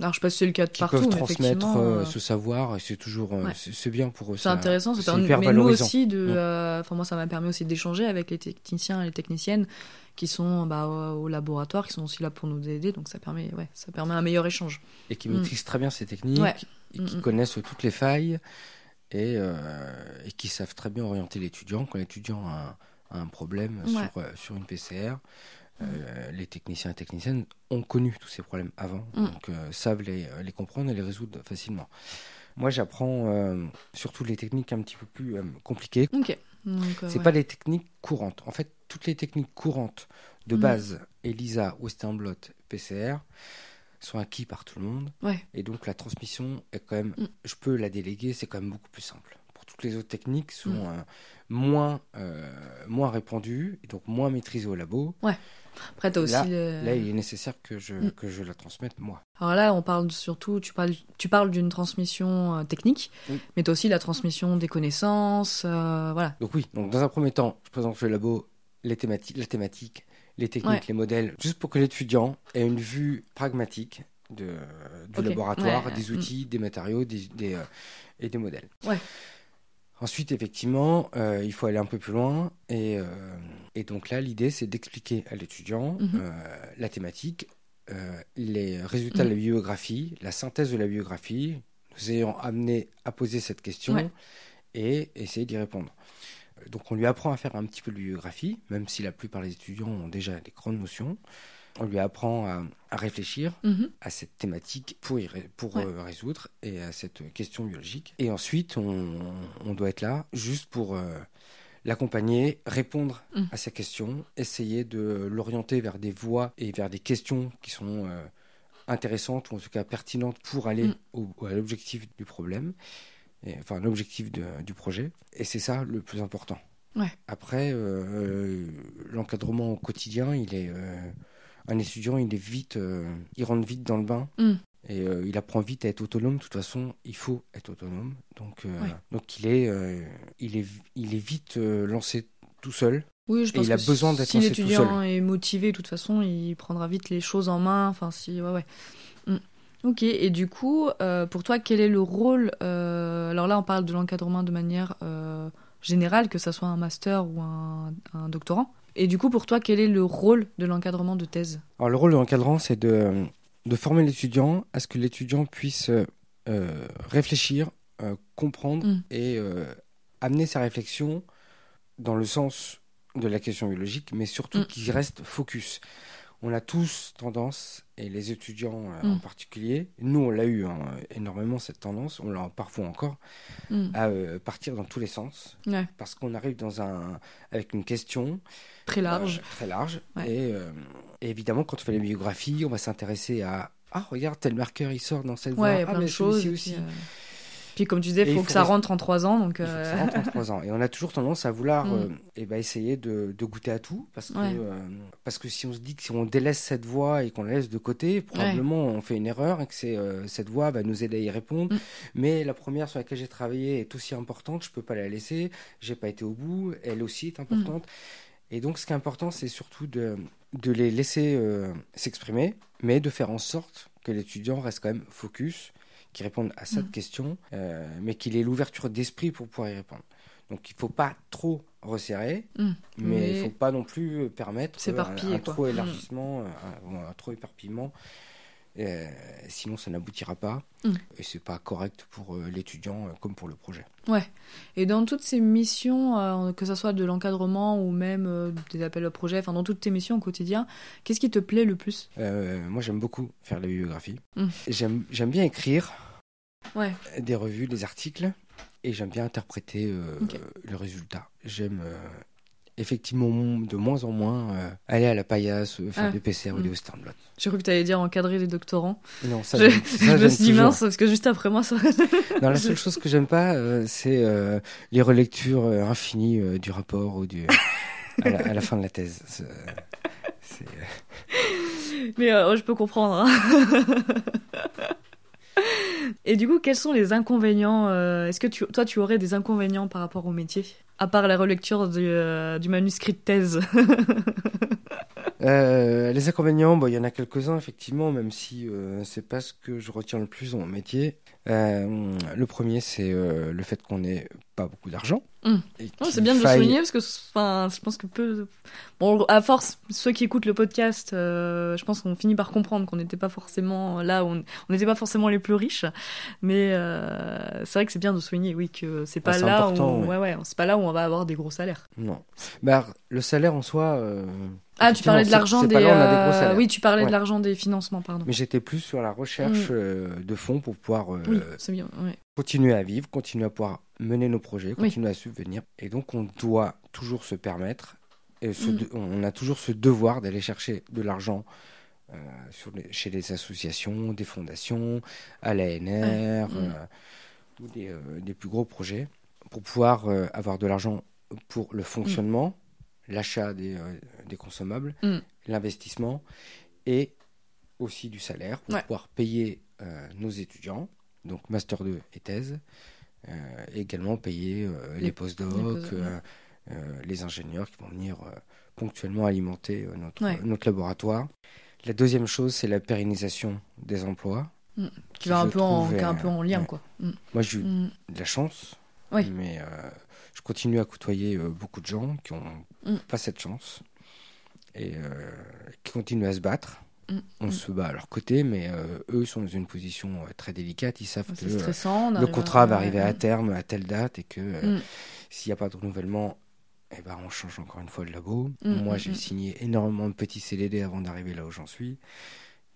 Alors, je sais pas si c'est le cas de qui partout, peuvent mais transmettre effectivement, euh, euh, ce savoir et c'est toujours euh, ouais. c'est bien pour eux. C'est intéressant, c'est permet, hyper mais nous aussi de, euh, moi ça m'a permis aussi d'échanger avec les techniciens et les techniciennes qui sont bah, au au laboratoire, qui sont aussi là pour nous aider, donc ça permet, ouais, ça permet un meilleur échange. et qui Mm. maîtrisent très bien ces techniques Ouais. et qui Mm, mm. connaissent toutes les failles et, euh, et qui savent très bien orienter l'étudiant quand l'étudiant a, un- a un problème sur une PCR. Euh, les techniciens et techniciennes ont connu tous ces problèmes avant, Mm. donc euh, savent les, les comprendre et les résoudre facilement. Moi, j'apprends euh, surtout les techniques un petit peu plus euh, compliquées. Ok. Euh, C'est ouais. pas les techniques courantes. En fait, toutes les techniques courantes de Mm. base, ELISA, Western blot, PCR, sont acquis par tout le monde. Ouais. Et donc la transmission est quand même, Mm. je peux la déléguer, c'est quand même beaucoup plus simple. Toutes les autres techniques sont Mm. euh, moins euh, moins répandues et donc moins maîtrisées au labo. Après, t'as aussi. Là- le- Là, il est nécessaire que je Mm. que je la transmette moi. Alors là, on parle surtout, tu parles, tu parles d'une transmission euh, technique, mais t'as aussi la transmission des connaissances, euh, voilà. Donc oui, donc dans un premier temps, je présente le labo, les thématiques, la thématique, les techniques, Ouais. les modèles, juste pour que l'étudiant ait une vue pragmatique de, du laboratoire, Ouais, des ouais. outils, des matériaux des, des, euh, et des modèles. Ouais. Ensuite, effectivement, euh, il faut aller un peu plus loin. Et, euh, et donc là, l'idée, c'est d'expliquer à l'étudiant Mhm. euh, la thématique, les résultats de la biographie, la synthèse de la biographie, nous ayant amené à poser cette question Ouais. et essayer d'y répondre. Donc on lui apprend à faire un petit peu de biographie, même si la plupart des étudiants ont déjà des grandes notions. On lui apprend à, à réfléchir Mhm. à cette thématique pour, y pour Ouais. euh, résoudre et à cette question biologique. Et ensuite, on, on doit être là juste pour euh, l'accompagner, répondre Mm. à sa question, essayer de l'orienter vers des voies et vers des questions qui sont euh, intéressantes ou en tout cas pertinentes pour aller au- à l'objectif du problème, et, enfin l'objectif du projet. Et c'est ça le plus important. Ouais. Après, l'encadrement au quotidien, il est un étudiant, il est vite, euh, il rentre vite dans le bain. Mm. Et euh, il apprend vite à être autonome. De toute façon, il faut être autonome. Donc, euh, Ouais. donc il est, euh, il est, il est vite lancé tout seul. Oui, je Et pense il a que besoin d'être si lancé tout l'étudiant est motivé, de toute façon, il prendra vite les choses en main. Enfin, si, ouais, ouais. Mm. Ok, et du coup, pour toi, quel est le rôle Alors là, on parle de l'encadrement de manière générale, que ça soit un master ou un, un doctorant. Et du coup, pour toi, quel est le rôle de l'encadrement de thèse Alors, le rôle de l'encadrant, c'est de, de former l'étudiant à ce que l'étudiant puisse euh, euh, réfléchir, euh, comprendre Mm. et euh, amener sa réflexion dans le sens de la question biologique, mais surtout Mm. qu'il reste focus. On a tous tendance, et les étudiants euh, en Mm. particulier, nous on l'a eu hein, énormément cette tendance, on l'a parfois encore, Mm. à euh, partir dans tous les sens, Ouais, parce qu'on arrive dans un, avec une question très large. euh, très large. Ouais. Et, et évidemment, quand on fait la biographie, on va s'intéresser à Ah, regarde, tel marqueur il sort dans cette voie. ouais, a ah, plein de choses. aussi. Puis, comme tu disais, il faut que ça rentre en trois ans. Donc, Il faut que euh, ça rentre en trois ans. Et on a toujours tendance à vouloir Mm. euh, eh ben, essayer de, de goûter à tout. Parce que, Ouais. euh, parce que si on se dit que si on délaisse cette voie et qu'on la laisse de côté, probablement on fait une erreur et que c'est, cette voie va nous aider à y répondre. Mm. Mais la première sur laquelle j'ai travaillé est aussi importante, je peux pas la laisser. J'ai pas été au bout, elle aussi est importante. Et donc, ce qui est important, c'est surtout de, de les laisser s'exprimer, mais de faire en sorte que l'étudiant reste quand même focus, qu'il réponde à cette Mhm. question, euh, mais qu'il ait l'ouverture d'esprit pour pouvoir y répondre. Donc, il faut pas trop resserrer, Mhm. mais il Mais- faut pas non plus permettre euh, un, trop Mhm. élargissement, euh, un, un trop éparpillement. Euh, sinon, ça n'aboutira pas. Mhm. Et c'est pas correct pour euh, l'étudiant euh, comme pour le projet. Ouais. Et dans toutes ces missions, que ce soit de l'encadrement ou même des appels au projet, enfin dans toutes tes missions au quotidien, qu'est-ce qui te plaît le plus? Moi, j'aime beaucoup faire la bibliographie. Mhm. J'aime bien écrire Ouais. des revues, des articles, et j'aime bien interpréter euh, Ok. le résultat. J'aime effectivement de moins en moins euh, aller à la paillasse, euh, faire Ah. des PCR ou Mm. des Western blot. J'ai cru que tu allais dire encadrer des doctorants. Non, ça, je j'aime- je ça, me suis dit mince, parce que juste après moi, ça. Non, la seule chose que j'aime pas, euh, c'est les relectures infinies du rapport ou du à, la, à la fin de la thèse. Mais je peux comprendre. hein. Et du coup, quels sont les inconvénients euh, Est-ce que toi, tu aurais des inconvénients par rapport au métier? À part la relecture du, euh, du manuscrit de thèse Euh, les inconvénients, il y en a quelques-uns effectivement, même si euh, c'est pas ce que je retiens le plus dans mon métier. Le premier, c'est le fait qu'on n'ait pas beaucoup d'argent. Mm. Non, c'est bien de le souligner parce que, enfin, je pense que peu. Bon, à force, ceux qui écoutent le podcast, euh, je pense qu'on finit par comprendre qu'on n'était pas forcément là, où on n'était pas forcément les plus riches, mais euh, c'est vrai que c'est bien de souligner, oui, que c'est pas Ah, là où, ouais. ouais, ouais, c'est pas là où on va avoir des gros salaires. Non. Bah, le salaire en soi. euh, Ah, tu parlais de l'argent des. oui, tu parlais Ouais. de l'argent des financements, pardon. Mais j'étais plus sur la recherche Mm. euh, de fonds pour pouvoir euh, Oui, c'est bien. Ouais. Continuer à vivre, continuer à pouvoir mener nos projets, Oui. continuer à subvenir. Et donc, on doit toujours se permettre, et Mm. on a toujours ce devoir d'aller chercher de l'argent euh, sur les- chez les associations, des fondations, à l'ANR, Mm. euh, ou des, euh, des plus gros projets, pour pouvoir euh, avoir de l'argent pour le fonctionnement, l'achat des, des consommables, Mm. l'investissement, et aussi du salaire pour Ouais. pouvoir payer nos étudiants, donc Master 2 et thèse, euh, et également payer euh, les, Les- postdocs, les euh, les ingénieurs qui vont venir ponctuellement alimenter notre, Ouais. notre laboratoire. La deuxième chose, c'est la pérennisation des emplois. Qui va un je peu, en, trouve, qui est un peu en lien, ouais. quoi. Mm. Moi, j'ai eu Mm. de la chance, Oui. mais euh, je continue à côtoyer euh, beaucoup de gens qui n'ont Mm. pas cette chance et euh, qui continuent à se battre. On Mm. se bat à leur côté, mais euh, eux sont dans une position euh, très délicate. Ils savent que euh, le contrat va arriver à terme à telle date et que Mm. s'il n'y a pas de renouvellement, eh ben, on change encore une fois de labo. Mm, Moi, j'ai signé énormément de petits CDD avant d'arriver là où j'en suis.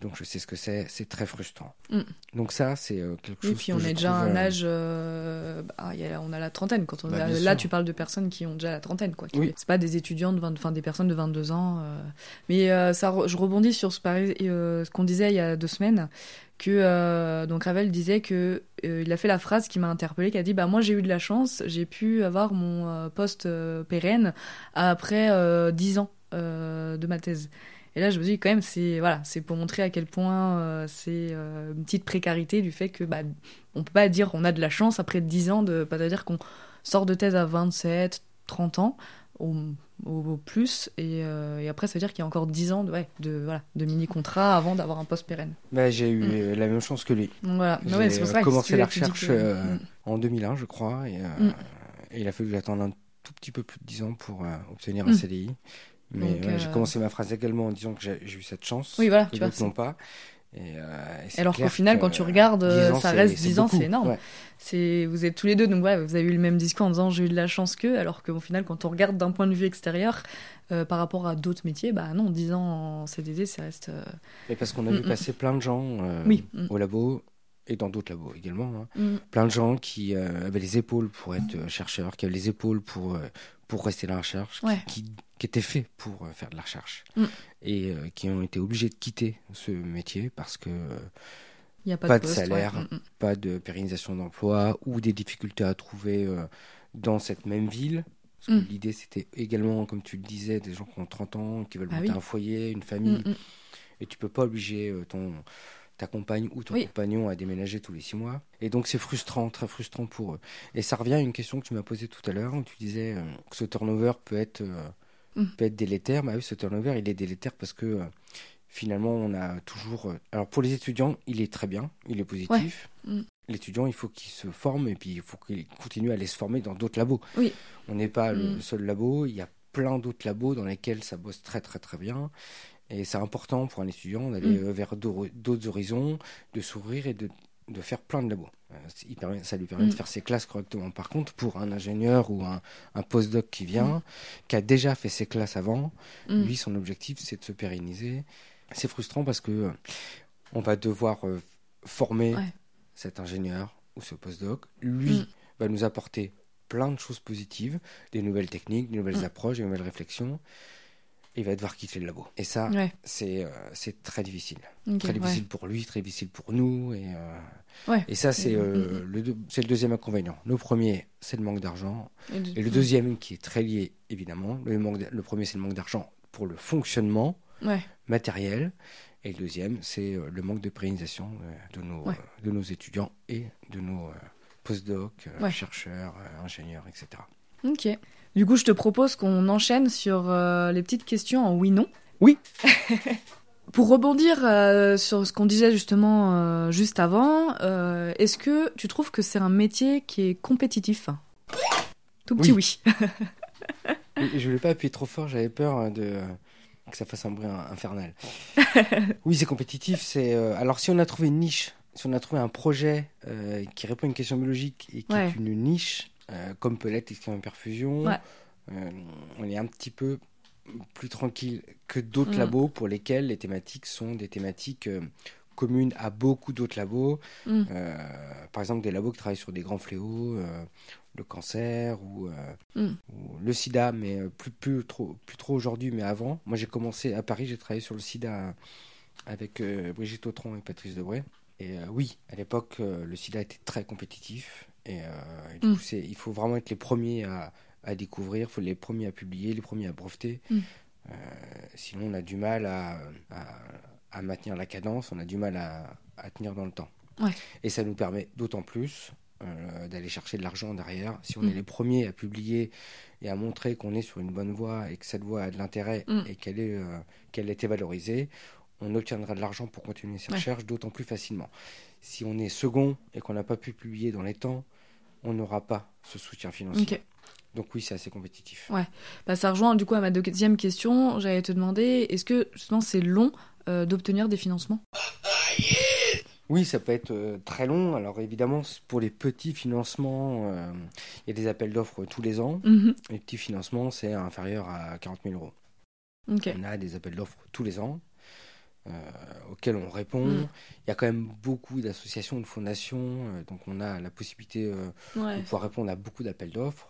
Donc, je sais ce que c'est. C'est très frustrant. Mm. Donc, ça, c'est euh, quelque chose Oui, puis que on je est déjà à trouve, un euh, âge. euh, bah, y a- on a la trentaine. Quand on Bah, là, bien là, sûr. tu parles de personnes qui ont déjà la trentaine. quoi. Oui. C'est pas des étudiants, de 20 enfin des personnes de 22 ans. euh. Mais euh, ça, re- je rebondis sur ce, pari- euh, ce qu'on disait il y a deux semaines. Que euh, donc Ravel disait que euh, il a fait la phrase qui m'a interpellée, qui a dit bah moi j'ai eu de la chance, j'ai pu avoir mon euh, poste euh, pérenne après euh, 10 ans euh, de ma thèse. Et là, je me dis quand même, c'est voilà, c'est pour montrer à quel point euh, c'est euh, une petite précarité du fait que bah, on peut pas dire on a de la chance après 10 ans de pas dire qu'on sort de thèse à 27, 30 ans au, plus et, euh, et après ça veut dire qu'il y a encore 10 ans de ouais, de voilà, de mini contrat avant d'avoir un poste pérenne. bah, j'ai eu Mm. la même chance que lui. Voilà, J'ai Ouais, c'est pour ça que commencé la recherche que- Mm. en 2001, je crois, et, Mm. et il a fallu que j'attende un tout petit peu plus de 10 ans pour obtenir Mm. un CDI. Mais j'ai euh, commencé ma phrase également en disant que j'ai eu cette chance. Oui, voilà, que tu vois, n'ont pas. Et, euh, et Alors qu'au final, que, quand tu regardes, 10 ans, ça reste 10 ans, c'est énorme. Ouais. C'est vous êtes tous les deux donc ouais, vous avez eu le même discours en disant j'ai eu de la chance que alors qu'au final quand on regarde d'un point de vue extérieur euh, par rapport à d'autres métiers bah non 10 ans en CDD ça reste euh, Et parce qu'on a Mm, vu mm. passer plein de gens euh, oui mm, au labo et dans d'autres labos également. hein. mm, Plein de gens qui avaient les épaules pour être chercheurs, qui avaient les épaules pour, pour rester dans la recherche, qui- Ouais. qui, qui étaient faits pour euh, faire de la recherche. Mm. Et euh, qui ont été obligés de quitter ce métier parce que euh, y a pas, Pas de, de poste, ouais, salaire. mm, mm. pas de pérennisation d'emploi ou des difficultés à trouver euh, dans cette même ville. Mm. l'idée, c'était également, comme tu le disais, des gens qui ont 30 ans, qui veulent Ah monter oui. un foyer, une famille. Mm. Et tu peux pas obliger ton, ta compagne ou ton Oui. compagnon à déménager tous les six mois. Et donc, c'est frustrant, très frustrant pour eux. Et ça revient à une question que tu m'as posée tout à l'heure, où tu disais euh, que ce turnover peut être, euh, Mm. peut être délétère. Bah oui, ce turnover, il est délétère parce que euh, finalement, on a toujours. Alors, pour les étudiants, il est très bien, il est positif. Mm. L'étudiant, il faut qu'il se forme et puis il faut qu'il continue à aller se former dans d'autres labos. Oui. On n'est pas le Mm. seul labo, il y a plein d'autres labos dans lesquels ça bosse très très très bien. Et c'est important pour un étudiant d'aller Mm. euh, vers d'autres horizons, de s'ouvrir et de, de faire plein de labos. Euh, c'est- il permet- ça lui permet Mm. de faire ses classes correctement. Par contre, pour un ingénieur ou un, un postdoc qui vient, Mm. qui a déjà fait ses classes avant, Mm. lui, son objectif, c'est de se pérenniser. C'est frustrant parce que euh, on va devoir euh, former Ouais. cet ingénieur ou ce postdoc. Lui Mm. va nous apporter plein de choses positives, des nouvelles techniques, des nouvelles Mm. approches, des nouvelles réflexions. Il va devoir quitter le labo. Et ça, Ouais, c'est euh, c'est très difficile. Très ouais. difficile pour lui, très difficile pour nous. Et, euh, Ouais. et ça, c'est Mm, euh, le, deux- c'est le deuxième inconvénient. Le premier, c'est le manque d'argent. Et, du- Et le deuxième, qui est très lié, évidemment, le, manque le premier, c'est le manque d'argent pour le fonctionnement matériel. Et le deuxième, c'est euh, le manque de pérennisation de, nos, de nos étudiants et de nos postdocs, chercheurs, ingénieurs, etc. Ok. Du coup, je te propose qu'on enchaîne sur euh, les petites questions en oui-non. Oui. Pour rebondir euh, sur ce qu'on disait justement euh, juste avant, est-ce que tu trouves que c'est un métier qui est compétitif? Tout petit oui. Et je voulais pas appuyer trop fort, j'avais peur de que ça fasse un bruit in- infernal. oui, c'est compétitif. C'est alors si on a trouvé une niche, si on a trouvé un projet qui répond à une question biologique et qui Ouais. est une niche, comme peut l'être l'excrément perfusion, Ouais. euh, on est un petit peu plus tranquille que d'autres Mm. labos pour lesquels les thématiques sont des thématiques euh, communes à beaucoup d'autres labos. Mm. Euh, par exemple, des labos qui travaillent sur des grands fléaux, euh, le cancer ou, euh, Mm. ou le sida, mais euh, plus, plus, trop, plus trop aujourd'hui, mais avant. Moi, j'ai commencé à Paris, j'ai travaillé sur le sida avec euh, Brigitte Autron et Patrice Debray. Et euh, oui, à l'époque, euh, le sida était très compétitif. Et, euh, et du Mm. coup, il faut vraiment être les premiers à, à découvrir, il faut les premiers à publier, les premiers à breveter. Mm. Euh, sinon, on a du mal à, à, à maintenir la cadence, on a du mal à, à tenir dans le temps. Ouais. Et ça nous permet d'autant plus euh, d'aller chercher de l'argent derrière. Si on Mm. est les premiers à publier et à montrer qu'on est sur une bonne voie et que cette voie a de l'intérêt et qu'elle est, euh, qu'elle a été valorisée, on obtiendra de l'argent pour continuer ses Ouais. recherches d'autant plus facilement. Si on est second et qu'on n'a pas pu publier dans les temps, on n'aura pas ce soutien financier. Donc oui, c'est assez compétitif. Bah, ça rejoint du coup à ma deuxième question. J'allais te demander, est-ce que justement c'est long euh, d'obtenir des financements? Oui, ça peut être euh, très long. Alors évidemment, pour les petits financements, euh, il y a des appels d'offres tous les ans. Mhm. Les petits financements, c'est inférieur à 40 000 euros. On a des appels d'offres tous les ans euh, auxquels on répond. Mm. Il y a quand même beaucoup d'associations, de fondations, euh, donc on a la possibilité euh, Ouais. de pouvoir répondre à beaucoup d'appels d'offres.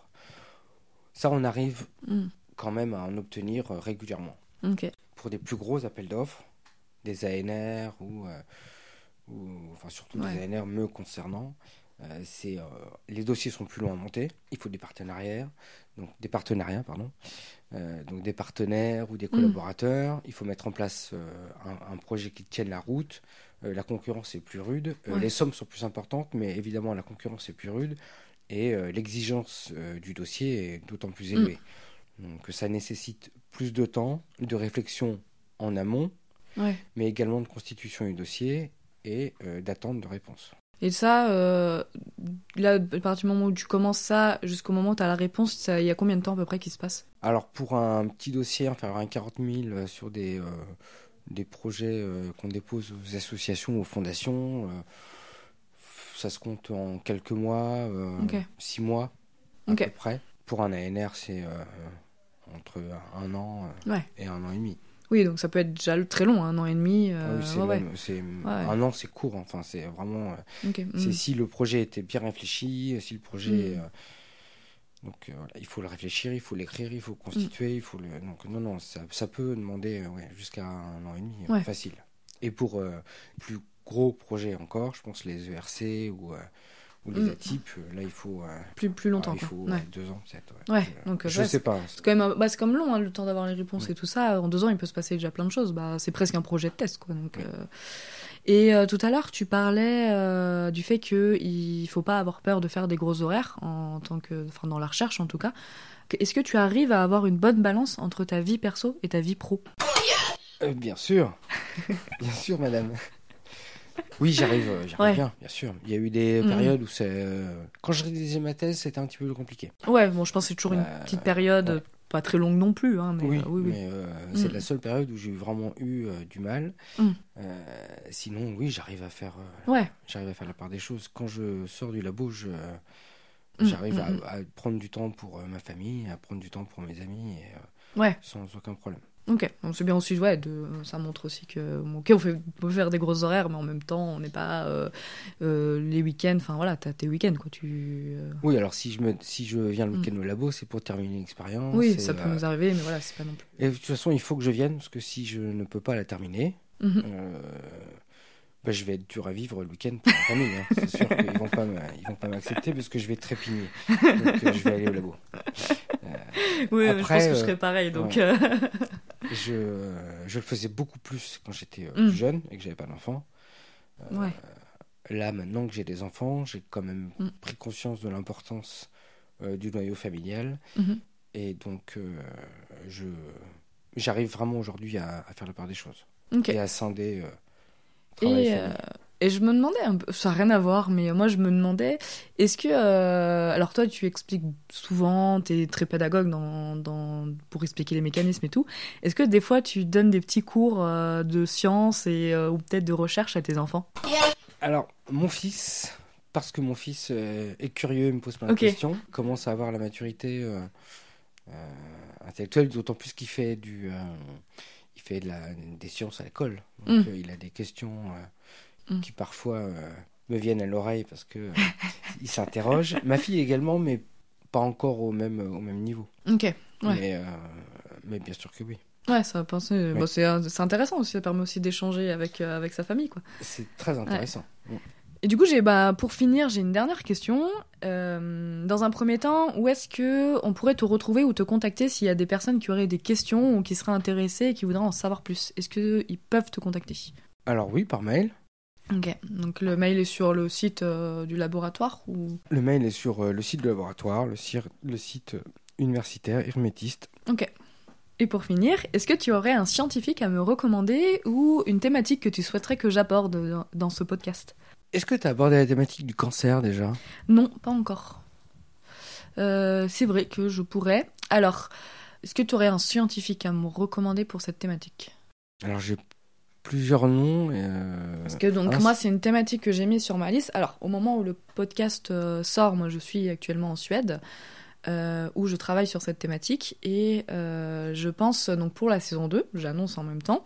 Ça, on arrive Mm. quand même à en obtenir régulièrement. Pour des plus gros appels d'offres, des ANR ou, ou enfin surtout Ouais. des ANR me concernant, c'est euh, les dossiers sont plus longs à monter. Il faut des partenariats, donc des partenariats, pardon, Euh, donc des partenaires ou des collaborateurs. Il faut mettre en place euh, un, un projet qui tienne la route. Euh, la concurrence est plus rude, Euh, Ouais. les sommes sont plus importantes, mais évidemment la concurrence est plus rude et euh, l'exigence euh, du dossier est d'autant plus élevée. Donc ça nécessite plus de temps, de réflexion en amont, Ouais. mais également de constitution du dossier et euh, d'attente de réponse. Et ça, euh, là, à partir du moment où tu commences ça jusqu'au moment où tu as la réponse, il y a combien de temps à peu près qui se passe? Alors pour un petit dossier, inférieur à 40 000 euh, sur des, euh, des projets qu'on dépose aux associations, aux fondations, ça se compte en quelques mois, six mois à peu près. Pour un ANR, c'est entre un an Ouais. et un an et demi. Oui, donc ça peut être déjà très long, un an et demi. Euh, oui, c'est ouais, ouais. même- c'est- Ouais. Un an, c'est court. Enfin, c'est vraiment. euh. C'est Mm. si le projet était bien réfléchi, si le projet. Mm. euh, donc euh, voilà, il faut le réfléchir, il faut l'écrire, il faut le constituer, il faut le. Donc non, non, ça, ça peut demander ouais, jusqu'à un an et demi, facile. Et pour plus gros projets encore, je pense les ERC ou, ou les Mm. ATIP, euh, là il faut. euh, Plus, plus longtemps. ah, il faut Ouais. ouais, deux ans peut-être. ouais. Ouais, Euh, donc, euh, je ouais, sais pas. C'est quand même, bah, c'est comme long, hein, le temps d'avoir les réponses et tout ça. En deux ans, il peut se passer déjà plein de choses. Bah, c'est presque un projet de test, quoi. Donc, euh, Et euh, tout à l'heure, tu parlais euh, du fait qu'il faut pas avoir peur de faire des gros horaires en tant que, enfin, dans la recherche en tout cas. Est-ce que tu arrives à avoir une bonne balance entre ta vie perso et ta vie pro? Euh, bien sûr, bien sûr, madame. Oui, j'arrive, euh, j'arrive Ouais. bien, bien sûr. Il y a eu des Mhm. périodes où c'est. euh, Quand je réalisais ma thèse, c'était un petit peu plus compliqué. Ouais, bon, je pense que c'est toujours une Euh, petite période, ouais. pas très longue non plus, hein, mais oui, euh, oui, oui. mais euh, c'est Mm. la seule période où j'ai vraiment eu du mal. Mm. Sinon, oui, j'arrive à faire, Ouais, j'arrive à faire la part des choses. Quand je sors du labo, je, Mm, j'arrive mm, à, mm. à prendre du temps pour ma famille, à prendre du temps pour mes amis, et, ouais. sans aucun problème. Ok, donc c'est bien aussi, ouais, de, ça montre aussi que, ok, on, fait, on peut faire des gros horaires, mais en même temps, on n'est pas euh, euh, les week-ends, enfin voilà, t'as tes week-ends, quoi, tu... euh, Oui, alors si je, me, si je viens le Mm. week-end au labo, c'est pour terminer l'expérience. Oui, ça peut nous arriver, mais voilà, c'est pas non plus. Et de toute façon, il faut que je vienne, parce que si je ne peux pas la terminer, Mhm. euh, bah, je vais être dur à vivre le week-end pour ma famille. hein. C'est sûr qu'ils vont pas me- ils vont pas m'accepter parce que je vais trépigner. Donc je vais aller au labo. Oui, Après, je pense que je serais pareil, donc... ouais. euh, je, je le faisais beaucoup plus quand j'étais euh, Mm. plus jeune et que j'avais pas d'enfant. Euh, Ouais. Là, maintenant que j'ai des enfants, j'ai quand même Mm. pris conscience de l'importance du noyau familial. Mhm. Et donc, je, j'arrive vraiment aujourd'hui à, à faire la part des choses et à scinder travail et Et, je me demandais, un peu, ça n'a rien à voir, mais moi je me demandais, est-ce que. euh, alors toi tu expliques souvent, tu es très pédagogue dans, dans, pour expliquer les mécanismes et tout. Est-ce que des fois tu donnes des petits cours euh, de sciences et, euh, ou peut-être de recherche à tes enfants? Alors, mon fils, parce que mon fils est curieux, il me pose plein de questions, commence à avoir la maturité intellectuelle, d'autant plus qu'il fait du, il fait de la, des sciences à l'école. Donc, Mm. euh, il a des questions Mm. qui parfois euh, me viennent à l'oreille parce que euh, il s'interroge. Ma fille également, mais pas encore au même, au même niveau. Ok. Ouais. Mais, euh, mais bien sûr que oui. Ouais, ça va penser. Bon, c'est c'est intéressant aussi, ça permet aussi d'échanger avec, avec sa famille, quoi. C'est très intéressant. Et du coup, j'ai, bah, pour finir, j'ai une dernière question. Euh, dans un premier temps, où est-ce que on pourrait te retrouver ou te contacter s'il y a des personnes qui auraient des questions ou qui seraient intéressées et qui voudraient en savoir plus? Est-ce qu'ils peuvent te contacter? Alors oui, par mail. Ok. Donc le mail est sur le site euh, du laboratoire ou? Le mail est sur euh, le site du laboratoire, le, site euh, universitaire hermétiste. Ok. Et pour finir, est-ce que tu aurais un scientifique à me recommander ou une thématique que tu souhaiterais que j'aborde dans- dans ce podcast? Est-ce que tu as abordé la thématique du cancer déjà? Non, pas encore. Euh, c'est vrai que je pourrais. Alors, est-ce que tu aurais un scientifique à me recommander pour cette thématique? Alors j'ai plusieurs noms. et, euh, Parce que donc Ah, moi, c'est une thématique que j'ai mise sur ma liste. Alors, au moment où le podcast euh, sort, moi, je suis actuellement en Suède. euh, où je travaille sur cette thématique et je pense donc pour la saison 2, j'annonce en même temps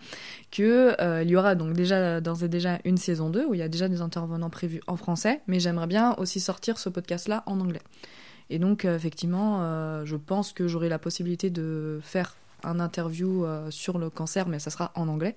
que il y aura donc déjà d'ores et déjà une saison 2 où il y a déjà des intervenants prévus en français, mais j'aimerais bien aussi sortir ce podcast là en anglais. Et donc effectivement, je pense que j'aurai la possibilité de faire un interview sur le cancer, mais ça sera en anglais.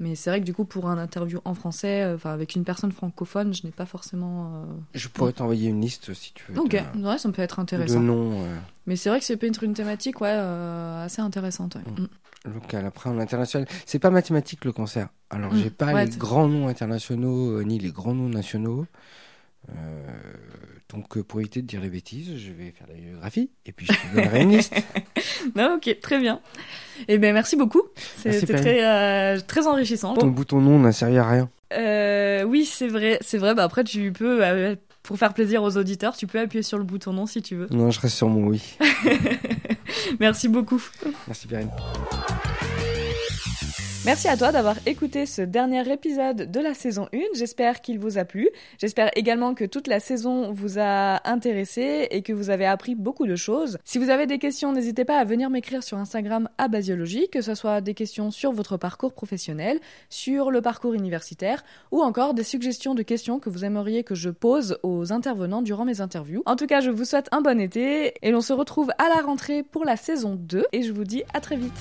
Mais c'est vrai que du coup, pour un interview en français, euh, enfin avec une personne francophone, je n'ai pas forcément. Je pourrais t'envoyer une liste si tu veux. euh, Ok, de, ouais, ça peut être de intéressant. noms euh, Mais c'est vrai que c'est peut-être une thématique, ouais, euh, assez intéressante. ouais. Mm. locaux. Après, en international, c'est pas mathématique le cancer. Alors Mm. j'ai pas Ouais, les grands noms internationaux euh, ni les grands noms nationaux. Euh, donc euh, pour éviter de dire les bêtises, je vais faire la biographie et puis je te donnerai une liste. Non, ok, très bien. Eh bien, merci beaucoup. Merci, C'était très, euh, très enrichissant. Ton bouton nom n'a servi à rien. Euh, oui, c'est vrai, c'est vrai. Bah après, tu peux, euh, pour faire plaisir aux auditeurs, tu peux appuyer sur le bouton non si tu veux. Non, je reste sur mon oui. Merci beaucoup. Merci Perrine. Merci à toi d'avoir écouté ce dernier épisode de la saison 1. J'espère qu'il vous a plu. J'espère également que toute la saison vous a intéressé et que vous avez appris beaucoup de choses. Si vous avez des questions, n'hésitez pas à venir m'écrire sur Instagram à Basiologie, que ce soit des questions sur votre parcours professionnel, sur le parcours universitaire ou encore des suggestions de questions que vous aimeriez que je pose aux intervenants durant mes interviews. En tout cas, je vous souhaite un bon été et l'on se retrouve à la rentrée pour la saison 2 et je vous dis à très vite.